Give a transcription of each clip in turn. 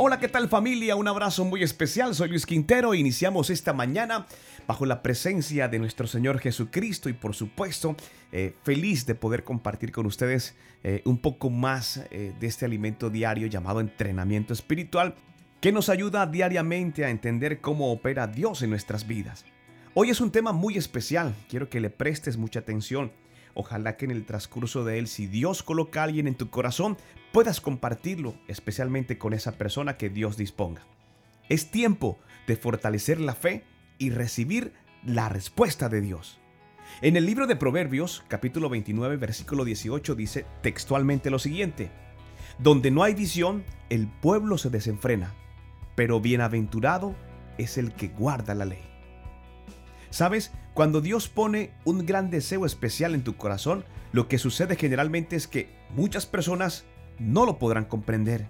Hola, ¿qué tal familia? Un abrazo muy especial. Soy Luis Quintero. Iniciamos esta mañana bajo la presencia de nuestro Señor Jesucristo y por supuesto eh, feliz de poder compartir con ustedes eh, un poco más eh, de este alimento diario llamado entrenamiento espiritual que nos ayuda diariamente a entender cómo opera Dios en nuestras vidas. Hoy es un tema muy especial. Quiero que le prestes mucha atención. Ojalá que en el transcurso de él, si Dios coloca a alguien en tu corazón, puedas compartirlo, especialmente con esa persona que Dios disponga. Es tiempo de fortalecer la fe y recibir la respuesta de Dios. En el libro de Proverbios, capítulo 29, versículo 18, dice textualmente lo siguiente, Donde no hay visión, el pueblo se desenfrena, pero bienaventurado es el que guarda la ley. ¿Sabes? Cuando Dios pone un gran deseo especial en tu corazón, lo que sucede generalmente es que muchas personas no lo podrán comprender.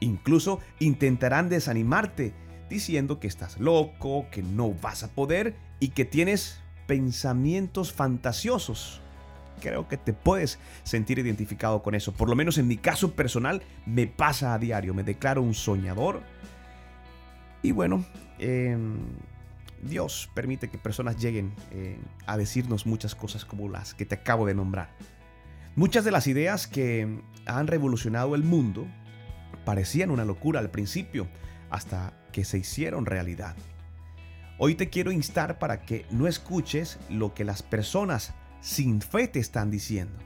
Incluso intentarán desanimarte, diciendo que estás loco, que no vas a poder y que tienes pensamientos fantasiosos. Creo que te puedes sentir identificado con eso. Por lo menos en mi caso personal me pasa a diario. Me declaro un soñador. Y bueno, eh, Dios permite que personas lleguen eh, a decirnos muchas cosas como las que te acabo de nombrar. Muchas de las ideas que han revolucionado el mundo parecían una locura al principio, hasta que se hicieron realidad. Hoy te quiero instar para que no escuches lo que las personas sin fe te están diciendo,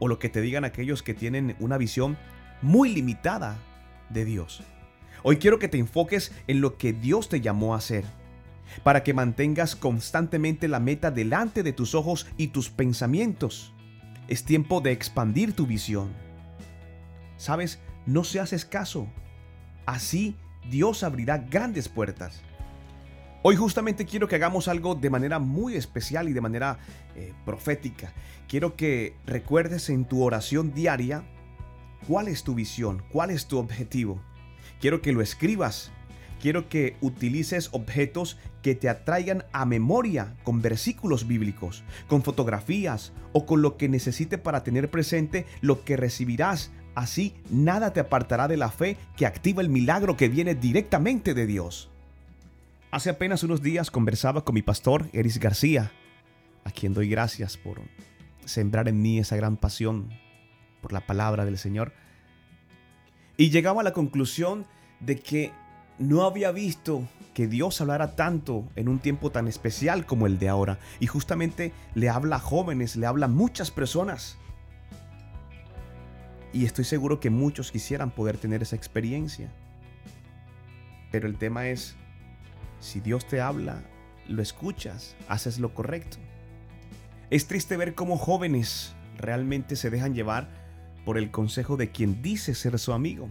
o lo que te digan aquellos que tienen una visión muy limitada de Dios. Hoy quiero que te enfoques en lo que Dios te llamó a hacer para que mantengas constantemente la meta delante de tus ojos y tus pensamientos. Es tiempo de expandir tu visión. Sabes, no seas escaso. Así Dios abrirá grandes puertas. Hoy justamente quiero que hagamos algo de manera muy especial y de manera eh, profética. Quiero que recuerdes en tu oración diaria cuál es tu visión, cuál es tu objetivo. Quiero que lo escribas quiero que utilices objetos que te atraigan a memoria con versículos bíblicos, con fotografías o con lo que necesite para tener presente lo que recibirás. Así nada te apartará de la fe que activa el milagro que viene directamente de Dios. Hace apenas unos días conversaba con mi pastor Eris García, a quien doy gracias por sembrar en mí esa gran pasión por la palabra del Señor. Y llegaba a la conclusión de que no había visto que Dios hablara tanto en un tiempo tan especial como el de ahora. Y justamente le habla a jóvenes, le habla a muchas personas. Y estoy seguro que muchos quisieran poder tener esa experiencia. Pero el tema es, si Dios te habla, lo escuchas, haces lo correcto. Es triste ver cómo jóvenes realmente se dejan llevar por el consejo de quien dice ser su amigo.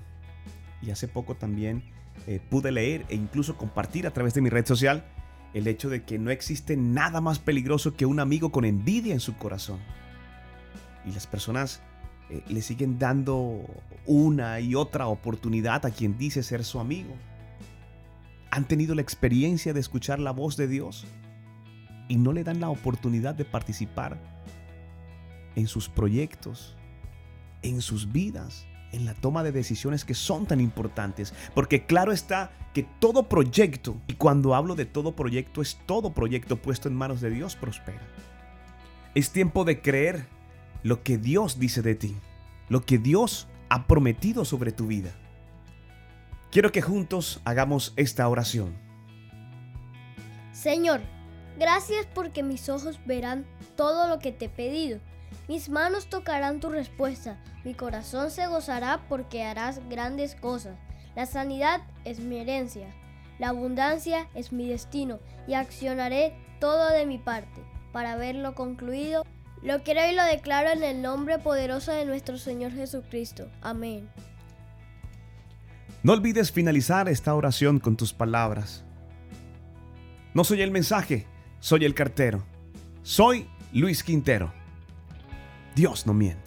Y hace poco también eh, pude leer e incluso compartir a través de mi red social el hecho de que no existe nada más peligroso que un amigo con envidia en su corazón. Y las personas eh, le siguen dando una y otra oportunidad a quien dice ser su amigo. Han tenido la experiencia de escuchar la voz de Dios y no le dan la oportunidad de participar en sus proyectos, en sus vidas en la toma de decisiones que son tan importantes. Porque claro está que todo proyecto, y cuando hablo de todo proyecto, es todo proyecto puesto en manos de Dios prospera. Es tiempo de creer lo que Dios dice de ti, lo que Dios ha prometido sobre tu vida. Quiero que juntos hagamos esta oración. Señor, gracias porque mis ojos verán todo lo que te he pedido mis manos tocarán tu respuesta, mi corazón se gozará porque harás grandes cosas. La sanidad es mi herencia, la abundancia es mi destino y accionaré todo de mi parte para verlo concluido. Lo quiero y lo declaro en el nombre poderoso de nuestro Señor Jesucristo. Amén. No olvides finalizar esta oración con tus palabras. No soy el mensaje, soy el cartero. Soy Luis Quintero. Dios no miente.